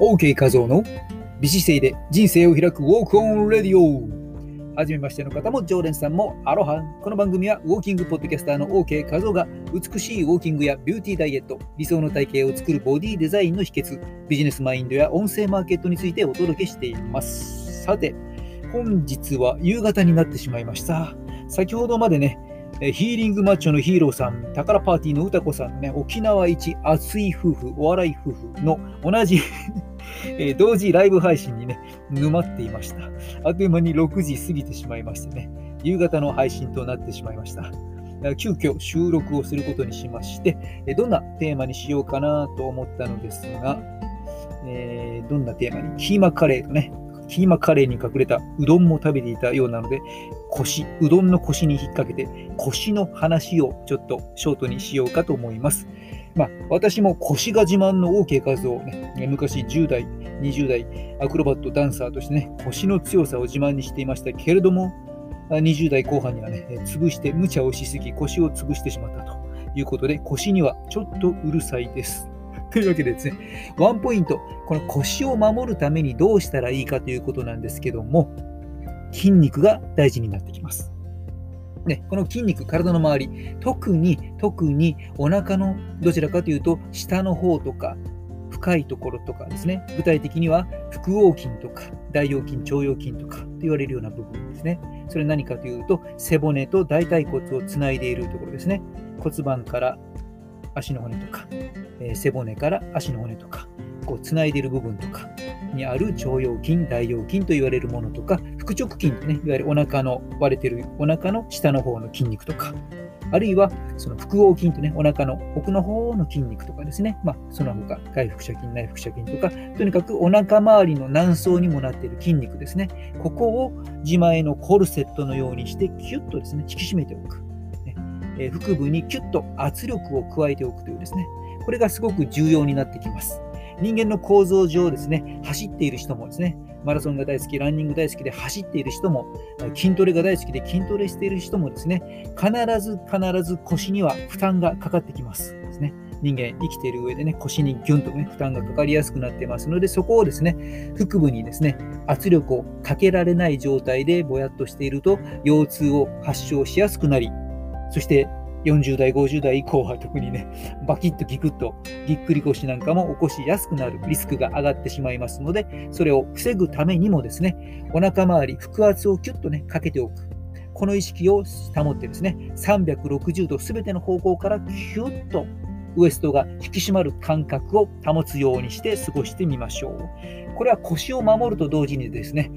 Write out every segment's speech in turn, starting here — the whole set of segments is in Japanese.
OK 画像の美姿勢で人生を開くウォークオンレディオ。はじめましての方も常連さんもアロハこの番組はウォーキングポッドキャスターの OK 画像が美しいウォーキングやビューティーダイエット理想の体型を作るボディデザインの秘訣ビジネスマインドや音声マーケットについてお届けしています。さて本日は夕方になってしまいました。先ほどまでねヒーリングマッチョのヒーローさん、宝パーティーの歌子さんね、沖縄一熱い夫婦、お笑い夫婦の同じえ同時ライブ配信にね、沼っていました。あっという間に6時過ぎてしまいましてね、夕方の配信となってしまいました。急遽収録をすることにしまして、どんなテーマにしようかなと思ったのですが、えー、どんなテーマに？キーマカレーとね、キーマカレーに隠れたうどんも食べていたようなので、腰、うどんの腰に引っ掛けて、腰の話をちょっとショートにしようかと思います。まあ、私も腰が自慢の OK 数をね、昔10代、20代、アクロバット、ダンサーとしてね、腰の強さを自慢にしていましたけれども、20代後半にはね、潰して、無茶をしすぎ、腰を潰してしまったということで、腰にはちょっとうるさいです。というわけでですね、ワンポイント、この腰を守るためにどうしたらいいかということなんですけども、筋肉が大事になってきます。ね、この筋肉、体の周り、特に、特にお腹のどちらかというと、下の方とか、深いところとかですね、具体的には腹横筋とか大腰筋、腸腰筋とかと言われるような部分ですね。それ何かというと、背骨と大腿骨をつないでいるところですね。骨盤から足の骨とか、えー、背骨から足の骨とか、こうつないでいる部分とかにある腸腰筋、大腰筋と言われるものとか、腹直筋とね、いわゆるお腹の割れてるお腹の下の方の筋肉とか、あるいはその腹横筋とね、お腹の奥の方の筋肉とかですね、まあ、その他、外腹斜筋、内腹斜筋とか、とにかくお腹周りの軟層にもなっている筋肉ですね、ここを自前のコルセットのようにして、キュッとですね、引き締めておく。え腹部にキュッと圧力を加えておくというですね、これがすごく重要になってきます。人間の構造上ですね、走っている人もですね、マラソンが大好き、ランニング大好きで走っている人も、筋トレが大好きで筋トレしている人もですね、必ず必ず腰には負担がかかってきますですね。人間生きている上でね、腰にギュンとね、負担がかかりやすくなってますので、そこをですね、腹部にですね、圧力をかけられない状態でぼやっとしていると、腰痛を発症しやすくなり、そして40代、50代以降は特にね、バキッとギクッとぎっくり腰なんかも起こしやすくなるリスクが上がってしまいますので、それを防ぐためにもですね、お腹周り、腹圧をキュッとね、かけておく。この意識を保ってですね、360度全ての方向からキュッとウエストが引き締まる感覚を保つようにして過ごしてみましょう。これは腰を守ると同時にですね、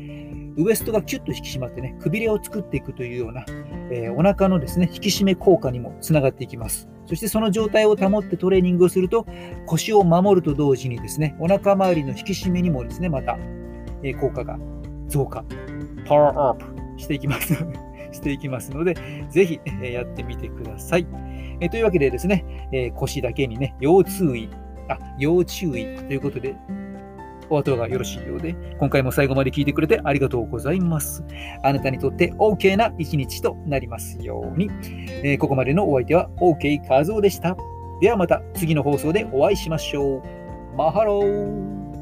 ウエストがキュッと引き締まってね、くびれを作っていくというような、えー、お腹のですね、引き締め効果にもつながっていきます。そしてその状態を保ってトレーニングをすると、腰を守ると同時にですね、お腹周りの引き締めにもですね、また、えー、効果が増加、パワーアップしていきます。していきますので、ぜひ、えー、やってみてください。えー、というわけでですね、え腰だけにね、要注意、あ、要注意ということで、お後がよろしいようで、今回も最後まで聞いてくれてありがとうございます。あなたにとって OK な一日となりますように。えー、ここまでのお相手は OK 和夫でした。ではまた次の放送でお会いしましょう。マハロー